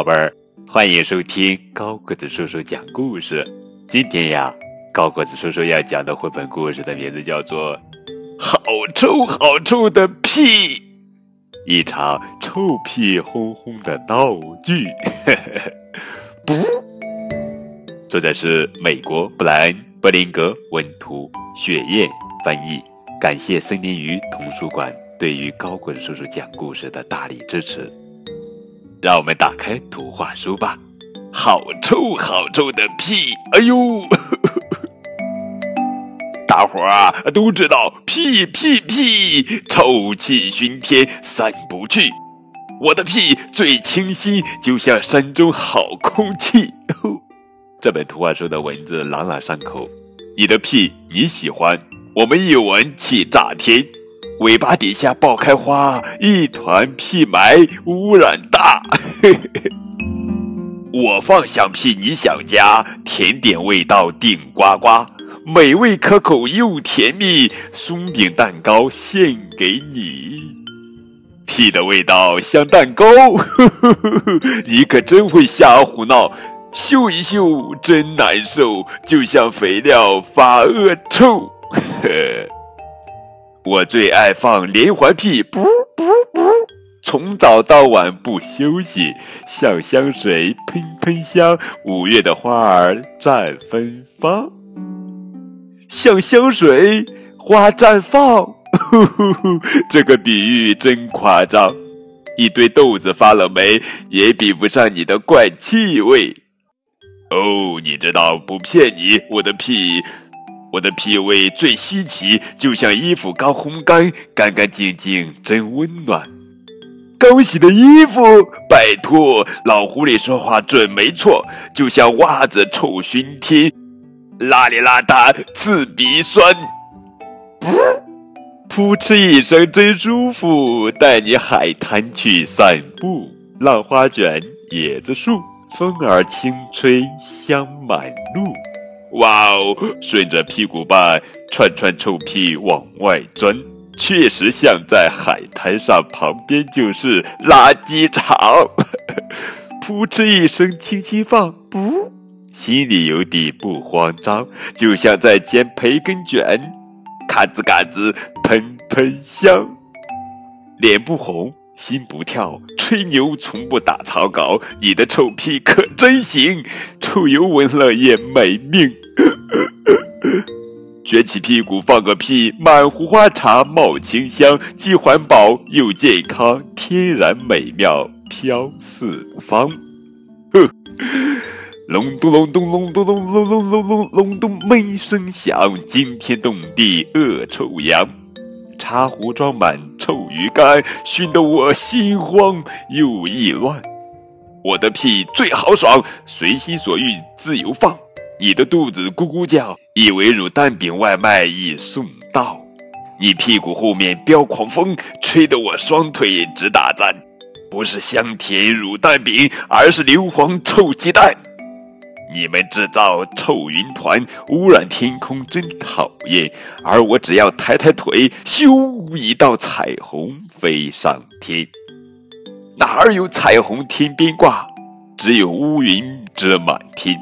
宝贝儿，欢迎收听高个子叔叔讲故事。今天呀，高个子叔叔要讲的绘本故事的名字叫做《好臭好臭的屁》，一场臭屁轰轰的闹剧。不，作者是美国布莱恩·布林格文图，雪燕翻译。感谢森林鱼童书馆对于高个子叔叔讲故事的大力支持。让我们打开图画书吧。好臭好臭的屁！哎呦，大伙儿啊都知道屁屁屁，臭气熏天，散不去。我的屁最清新，就像山中好空气。这本图画书的文字朗朗上口。你的屁你喜欢？我们一闻气炸天。尾巴底下爆开花，一团屁霾，污染大。我放响屁，你想家，甜点味道顶呱呱，美味可口又甜蜜，松饼蛋糕献给你。屁的味道像蛋糕，呵呵呵你可真会瞎胡闹，嗅一嗅真难受，就像肥料发恶臭。呵。我最爱放连环屁，噗噗噗，从早到晚不休息，像香水喷喷香，五月的花儿绽芬芳，像香水花绽放，呼呼呼，这个比喻真夸张，一堆豆子发了霉，也比不上你的怪气味。哦，你知道不骗你，我的屁。我的屁味最稀奇，就像衣服刚烘干，干干净净，真温暖。刚洗的衣服，拜托，老狐狸说话准没错，就像袜子臭熏天，邋里邋遢，刺鼻酸。噗，噗嗤一声真舒服，带你海滩去散步，浪花卷，椰子树，风儿轻吹，香满路。哇哦！顺着屁股瓣，串串臭屁往外钻，确实像在海滩上，旁边就是垃圾场。噗嗤一声，轻轻放，不，心里有底不慌张，就像在煎培根卷，嘎吱嘎吱，喷喷香，脸不红。心不跳，吹牛从不打草稿。你的臭屁可真行，臭油闻了也没命。撅起屁股放个屁，满壶花茶冒清香，既环保又健康，天然美妙飘四方。哼，隆咚隆咚隆咚隆隆隆隆隆隆咚闷声响，惊天动地恶臭扬。茶壶装满臭鱼干，熏得我心慌又意乱。我的屁最豪爽，随心所欲自由放。你的肚子咕咕叫，以为卤蛋饼外卖已送到。你屁股后面飙狂风，吹得我双腿直打颤。不是香甜卤蛋饼，而是硫磺臭鸡蛋。你们制造臭云团，污染天空，真讨厌。而我只要抬抬腿，咻，一道彩虹飞上天。哪儿有彩虹天边挂？只有乌云遮满天。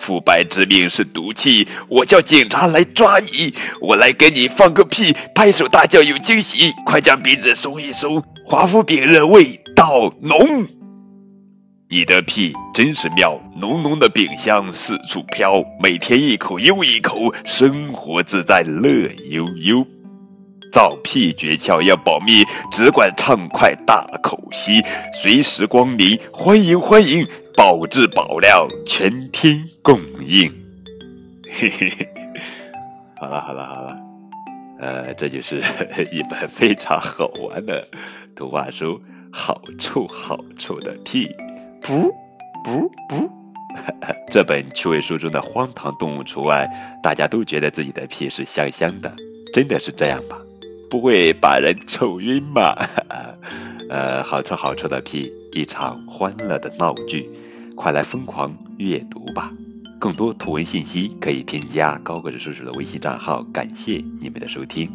腐败之命是毒气，我叫警察来抓你。我来给你放个屁，拍手大叫有惊喜。快将鼻子松一松，华夫饼热味道浓。你的屁真是妙，浓浓的饼香四处飘，每天一口又一口，生活自在乐悠悠。造屁诀窍要保密，只管畅快大口吸，随时光临，欢迎欢迎，保质保量，全天供应。嘿嘿嘿，好了好了好了，呃，这就是一本非常好玩的图画书，好臭好臭的屁。不不不，这本趣味书中的荒唐动物除外，大家都觉得自己的屁是香香的，真的是这样吧？不会把人臭晕吗？呃，好臭好臭的屁，一场欢乐的闹剧，快来疯狂阅读吧！更多图文信息可以添加高个子叔叔的微信账号。感谢你们的收听。